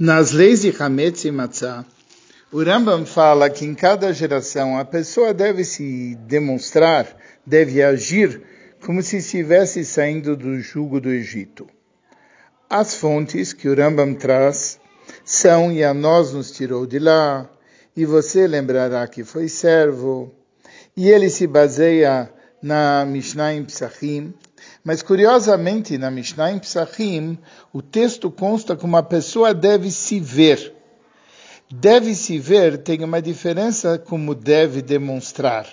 Nas leis de Hametz e Matzah, o Rambam fala que em cada geração a pessoa deve se demonstrar, deve agir como se estivesse saindo do jugo do Egito. As fontes que o Rambam traz são e a nós nos tirou de lá, e você lembrará que foi servo, e ele se baseia na Mishnah em Psachim, mas curiosamente na Mishnah em Psachim, o texto consta que uma pessoa deve se ver. Deve se ver tem uma diferença como deve demonstrar.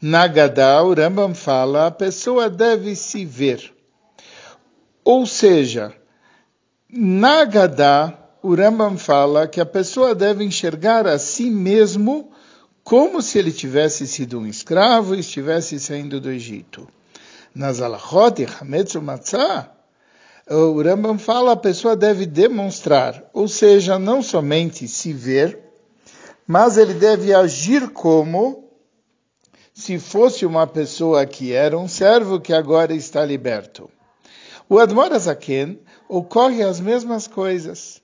Na Gadá, o Rambam fala, a pessoa deve se ver. Ou seja, na Gadá, o Rambam fala que a pessoa deve enxergar a si mesmo como se ele tivesse sido um escravo e estivesse saindo do Egito. Nas alachot e hametz matzah, o Rambam fala a pessoa deve demonstrar, ou seja, não somente se ver, mas ele deve agir como se fosse uma pessoa que era um servo que agora está liberto. O Admor Azaken ocorre as mesmas coisas.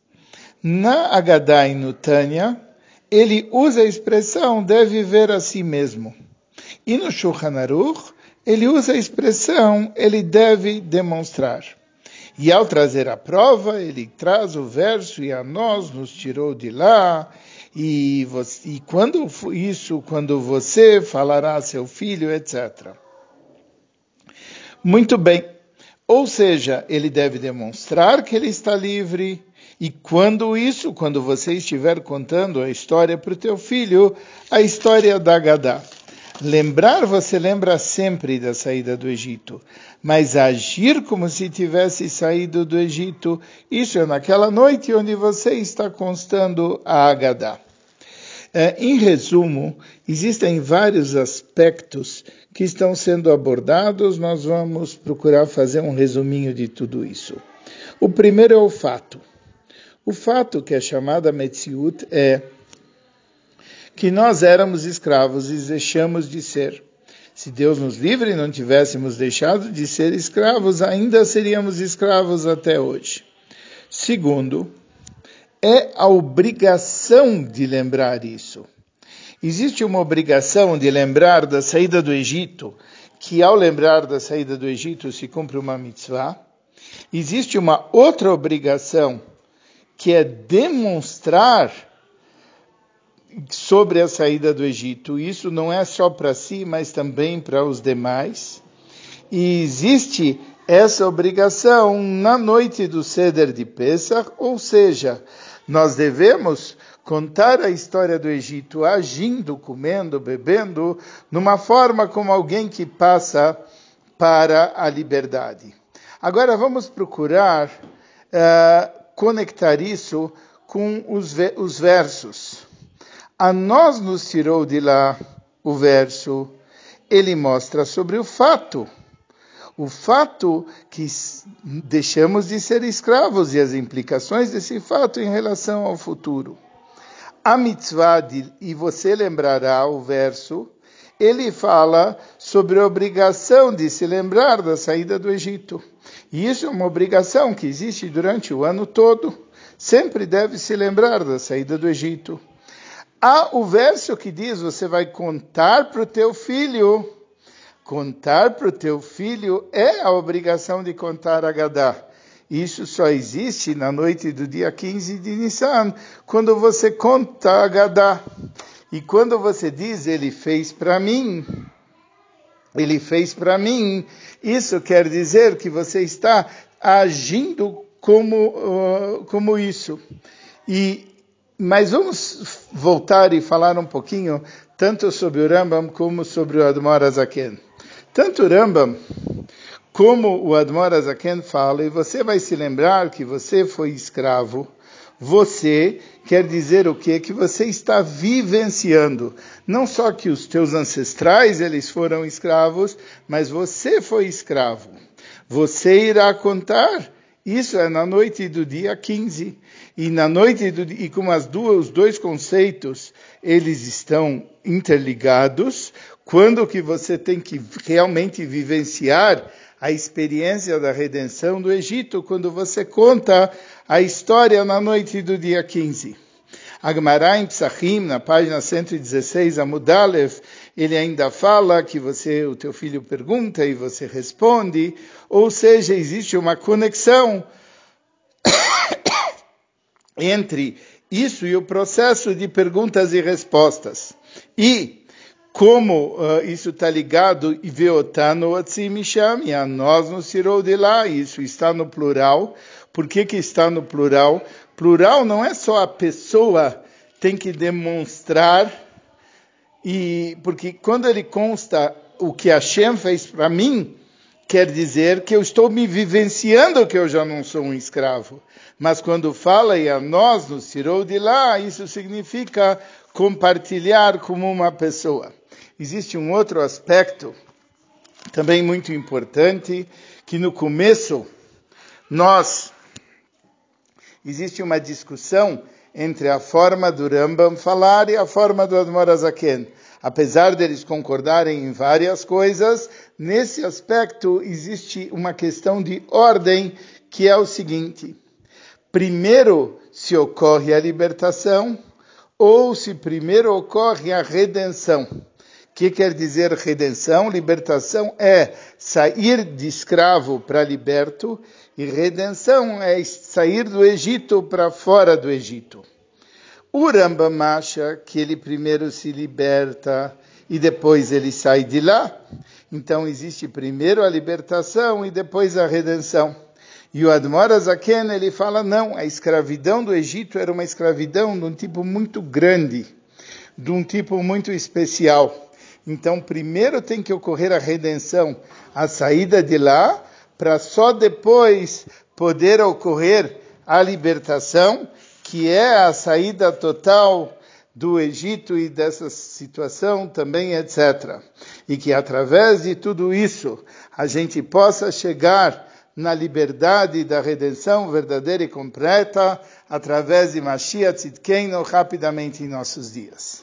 Na Agadá e no Tânia, ele usa a expressão deve ver a si mesmo. E no Shulchan Aruch, ele usa a expressão ele deve demonstrar. E ao trazer a prova, ele traz o verso e a nós nos tirou de lá. E, você, e quando isso, quando você falará a seu filho, etc. Muito bem. Ou seja, ele deve demonstrar que ele está livre, e quando isso, quando você estiver contando a história para o teu filho, a história da Gadá. Lembrar, você lembra sempre da saída do Egito, mas agir como se tivesse saído do Egito, isso é naquela noite onde você está constando a Agadá. É, em resumo, existem vários aspectos que estão sendo abordados, nós vamos procurar fazer um resuminho de tudo isso. O primeiro é o fato. O fato que é chamada Metziut é que nós éramos escravos e deixamos de ser. Se Deus nos livre e não tivéssemos deixado de ser escravos, ainda seríamos escravos até hoje. Segundo, é a obrigação de lembrar isso. Existe uma obrigação de lembrar da saída do Egito, que ao lembrar da saída do Egito se cumpre uma mitzvah. Existe uma outra obrigação que é demonstrar sobre a saída do Egito. Isso não é só para si, mas também para os demais. E existe essa obrigação na noite do Seder de Pesach, ou seja, nós devemos contar a história do Egito agindo, comendo, bebendo, numa forma como alguém que passa para a liberdade. Agora vamos procurar uh, conectar isso com os, os versos. A nós nos tirou de lá o verso, ele mostra sobre o fato. O fato que deixamos de ser escravos e as implicações desse fato em relação ao futuro. A mitzvah, de, e você lembrará o verso, ele fala sobre a obrigação de se lembrar da saída do Egito. E isso é uma obrigação que existe durante o ano todo. Sempre deve se lembrar da saída do Egito. Há o verso que diz: você vai contar para o teu filho. Contar para o teu filho é a obrigação de contar a Gadá. Isso só existe na noite do dia 15 de Nissan, quando você conta a Gadá. E quando você diz, ele fez para mim, ele fez para mim, isso quer dizer que você está agindo como, uh, como isso. E, mas vamos voltar e falar um pouquinho tanto sobre o Rambam como sobre o Admor Azaken. Tanto o Rambam como o Admor Azaken fala, e você vai se lembrar que você foi escravo, você quer dizer o quê? Que você está vivenciando. Não só que os teus ancestrais eles foram escravos, mas você foi escravo. Você irá contar. Isso é na noite do dia 15. E na noite do, e como as duas, os dois conceitos eles estão interligados, quando que você tem que realmente vivenciar a experiência da redenção do Egito quando você conta a história na noite do dia 15. Agmará em Psachim, na página 116, a Mudalev, ele ainda fala que você, o teu filho pergunta e você responde, ou seja, existe uma conexão entre isso e o processo de perguntas e respostas. E como uh, isso está ligado, e veotano a nós nos tirou de lá, isso está no plural. Por que, que está no plural? Plural não é só a pessoa tem que demonstrar, e porque quando ele consta o que Hashem fez para mim, quer dizer que eu estou me vivenciando que eu já não sou um escravo. Mas quando fala e a nós nos tirou de lá, isso significa compartilhar como uma pessoa. Existe um outro aspecto também muito importante, que no começo nós existe uma discussão entre a forma do Rambam falar e a forma do Admorazaken. Apesar deles concordarem em várias coisas, nesse aspecto existe uma questão de ordem que é o seguinte: primeiro se ocorre a libertação ou se primeiro ocorre a redenção. Que quer dizer redenção? Libertação é sair de escravo para liberto e redenção é sair do Egito para fora do Egito. O Rambam acha que ele primeiro se liberta e depois ele sai de lá. Então existe primeiro a libertação e depois a redenção. E o Admor Azaken, ele fala, não, a escravidão do Egito era uma escravidão de um tipo muito grande, de um tipo muito especial. Então, primeiro tem que ocorrer a redenção, a saída de lá, para só depois poder ocorrer a libertação, que é a saída total do Egito e dessa situação também, etc. E que através de tudo isso a gente possa chegar na liberdade da redenção verdadeira e completa através de Mashiach Tzidkenu rapidamente em nossos dias.